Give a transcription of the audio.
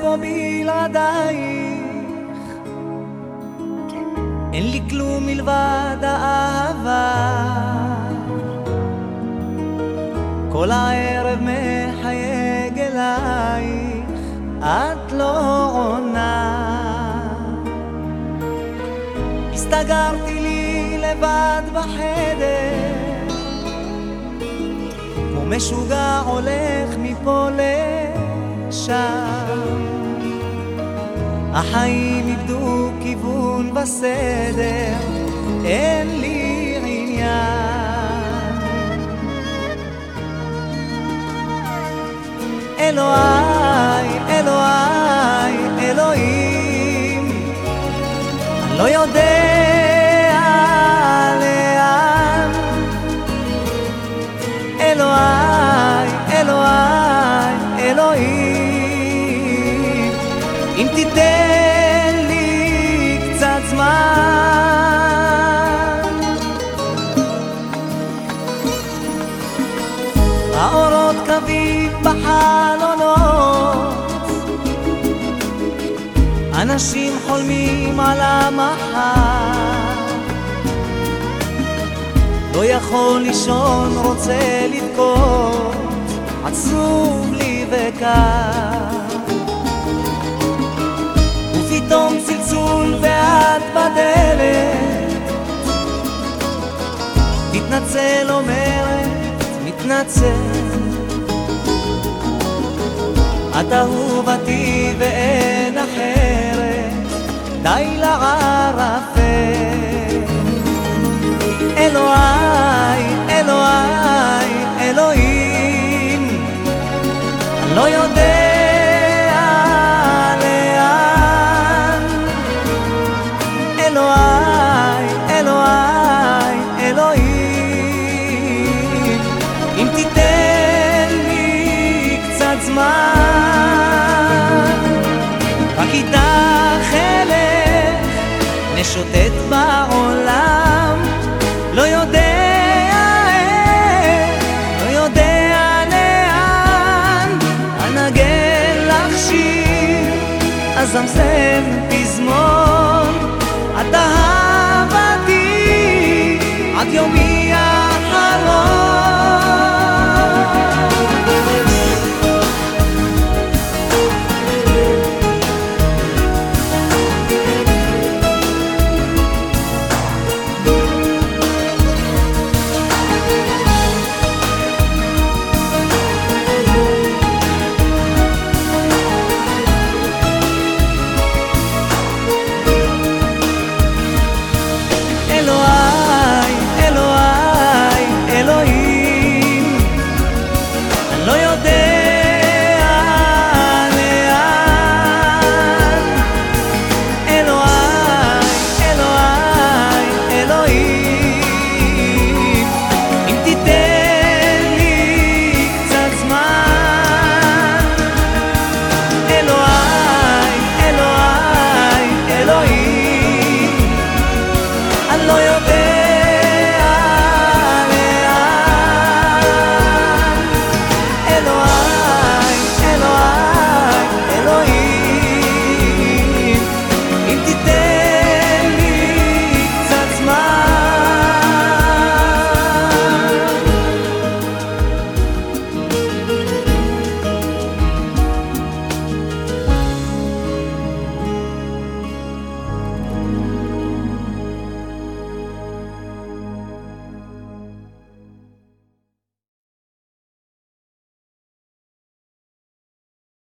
פה בלעדייך? אין לי כלום מלבד האהבה. כל הערב מחייג אלייך, את לא עונה. הסתגרתי לי לבד בחדר כמו משוגע הולך החיים איבדו כיוון בסדר, אין לי עניין. אלוהי, אם תיתן לי קצת זמן. האורות קווים בחלונות, אנשים חולמים על המחר. לא יכול לישון, רוצה לבכות, עצוב לי וקר. מתנצל. את אהובתי ואין אחרת, די לערפל. אלוהי, אלוהי, אלוהים, אני לא יודע נשוטט בעולם, לא יודע איך, לא יודע לאן, אנגן לך שיר, אזמזם פזמון,